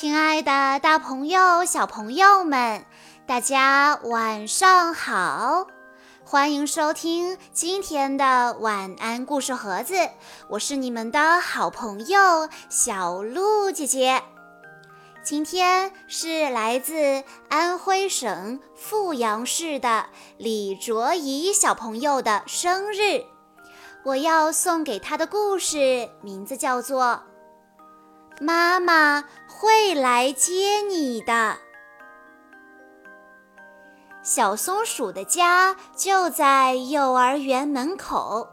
亲爱的，大朋友、小朋友们，大家晚上好！欢迎收听今天的晚安故事盒子，我是你们的好朋友小鹿姐姐。今天是来自安徽省阜阳市的李卓怡小朋友的生日，我要送给他的故事名字叫做。妈妈会来接你的。小松鼠的家就在幼儿园门口，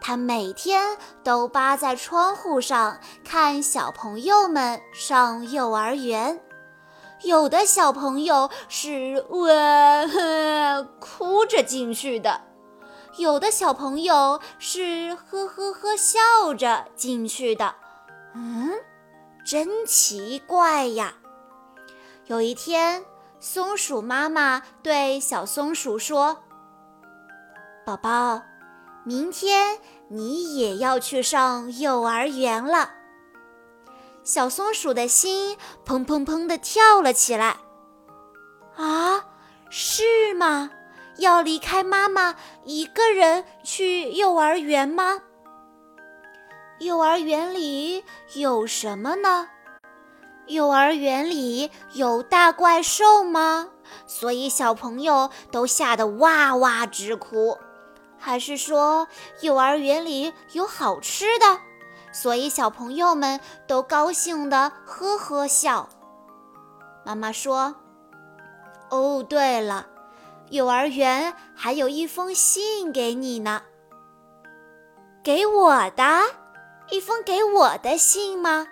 它每天都扒在窗户上看小朋友们上幼儿园。有的小朋友是哇呵哭着进去的，有的小朋友是呵呵呵笑着进去的。嗯。真奇怪呀！有一天，松鼠妈妈对小松鼠说：“宝宝，明天你也要去上幼儿园了。”小松鼠的心砰砰砰地跳了起来。“啊，是吗？要离开妈妈一个人去幼儿园吗？”幼儿园里有什么呢？幼儿园里有大怪兽吗？所以小朋友都吓得哇哇直哭。还是说幼儿园里有好吃的，所以小朋友们都高兴的呵呵笑？妈妈说：“哦，对了，幼儿园还有一封信给你呢。给我的。”一封给我的信吗？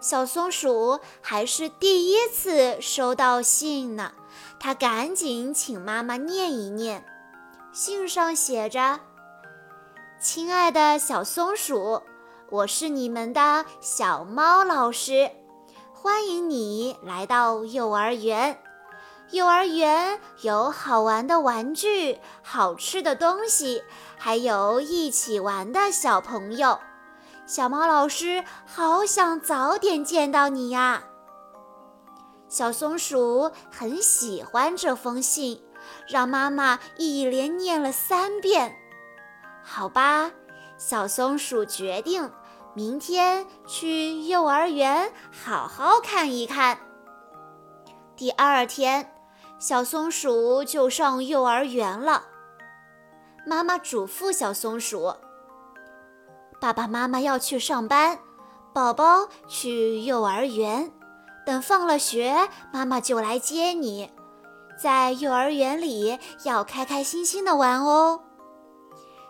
小松鼠还是第一次收到信呢，它赶紧请妈妈念一念。信上写着：“亲爱的小松鼠，我是你们的小猫老师，欢迎你来到幼儿园。幼儿园有好玩的玩具、好吃的东西，还有一起玩的小朋友。”小猫老师好想早点见到你呀！小松鼠很喜欢这封信，让妈妈一连念了三遍。好吧，小松鼠决定明天去幼儿园好好看一看。第二天，小松鼠就上幼儿园了。妈妈嘱咐小松鼠。爸爸妈妈要去上班，宝宝去幼儿园。等放了学，妈妈就来接你。在幼儿园里要开开心心的玩哦。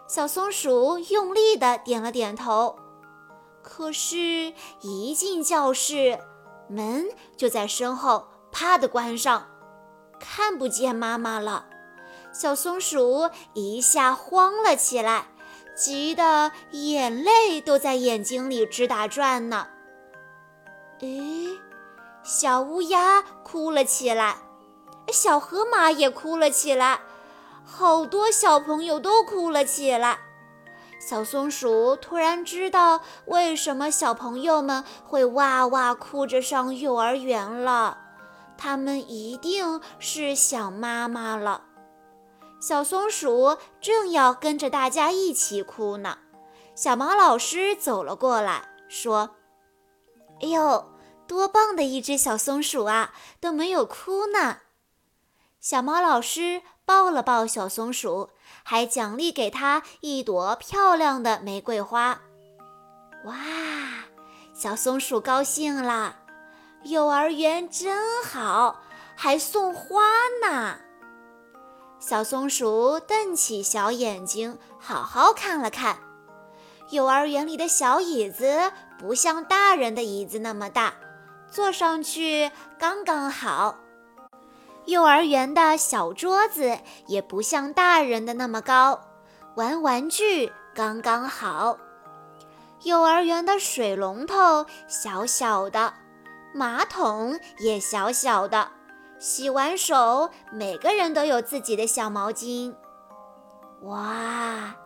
小松鼠用力地点了点头。可是，一进教室，门就在身后啪的关上，看不见妈妈了。小松鼠一下慌了起来。急得眼泪都在眼睛里直打转呢。诶，小乌鸦哭了起来，小河马也哭了起来，好多小朋友都哭了起来。小松鼠突然知道为什么小朋友们会哇哇哭着上幼儿园了，他们一定是想妈妈了。小松鼠正要跟着大家一起哭呢，小毛老师走了过来，说：“哎呦，多棒的一只小松鼠啊，都没有哭呢！”小毛老师抱了抱小松鼠，还奖励给它一朵漂亮的玫瑰花。哇，小松鼠高兴了，幼儿园真好，还送花呢。小松鼠瞪起小眼睛，好好看了看。幼儿园里的小椅子不像大人的椅子那么大，坐上去刚刚好。幼儿园的小桌子也不像大人的那么高，玩玩具刚刚好。幼儿园的水龙头小小的，马桶也小小的。洗完手，每个人都有自己的小毛巾。哇，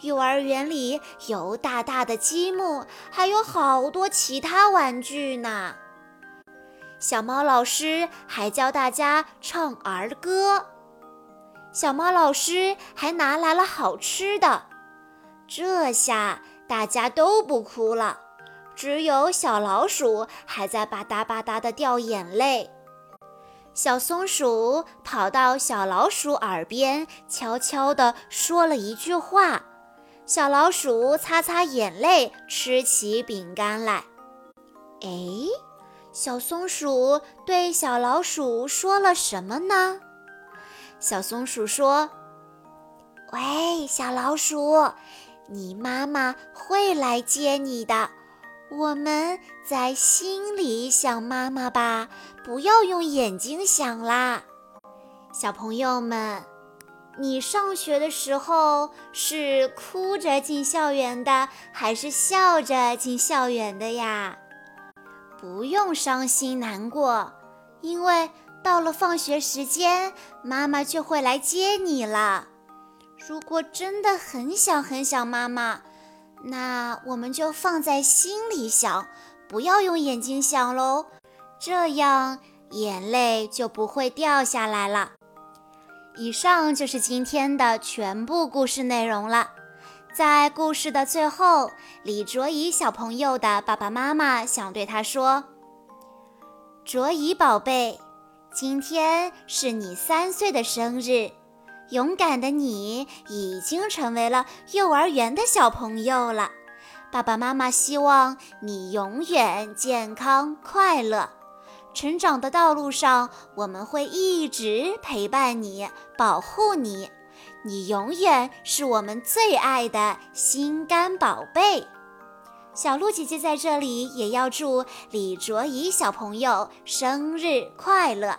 幼儿园里有大大的积木，还有好多其他玩具呢。小猫老师还教大家唱儿歌。小猫老师还拿来了好吃的，这下大家都不哭了，只有小老鼠还在吧嗒吧嗒地掉眼泪。小松鼠跑到小老鼠耳边，悄悄地说了一句话。小老鼠擦擦眼泪，吃起饼干来。哎，小松鼠对小老鼠说了什么呢？小松鼠说：“喂，小老鼠，你妈妈会来接你的。”我们在心里想妈妈吧，不要用眼睛想啦。小朋友们，你上学的时候是哭着进校园的，还是笑着进校园的呀？不用伤心难过，因为到了放学时间，妈妈就会来接你了。如果真的很想很想妈妈，那我们就放在心里想，不要用眼睛想喽，这样眼泪就不会掉下来了。以上就是今天的全部故事内容了。在故事的最后，李卓怡小朋友的爸爸妈妈想对他说：“卓怡宝贝，今天是你三岁的生日。”勇敢的你已经成为了幼儿园的小朋友了，爸爸妈妈希望你永远健康快乐。成长的道路上，我们会一直陪伴你，保护你。你永远是我们最爱的心肝宝贝。小鹿姐姐在这里也要祝李卓怡小朋友生日快乐。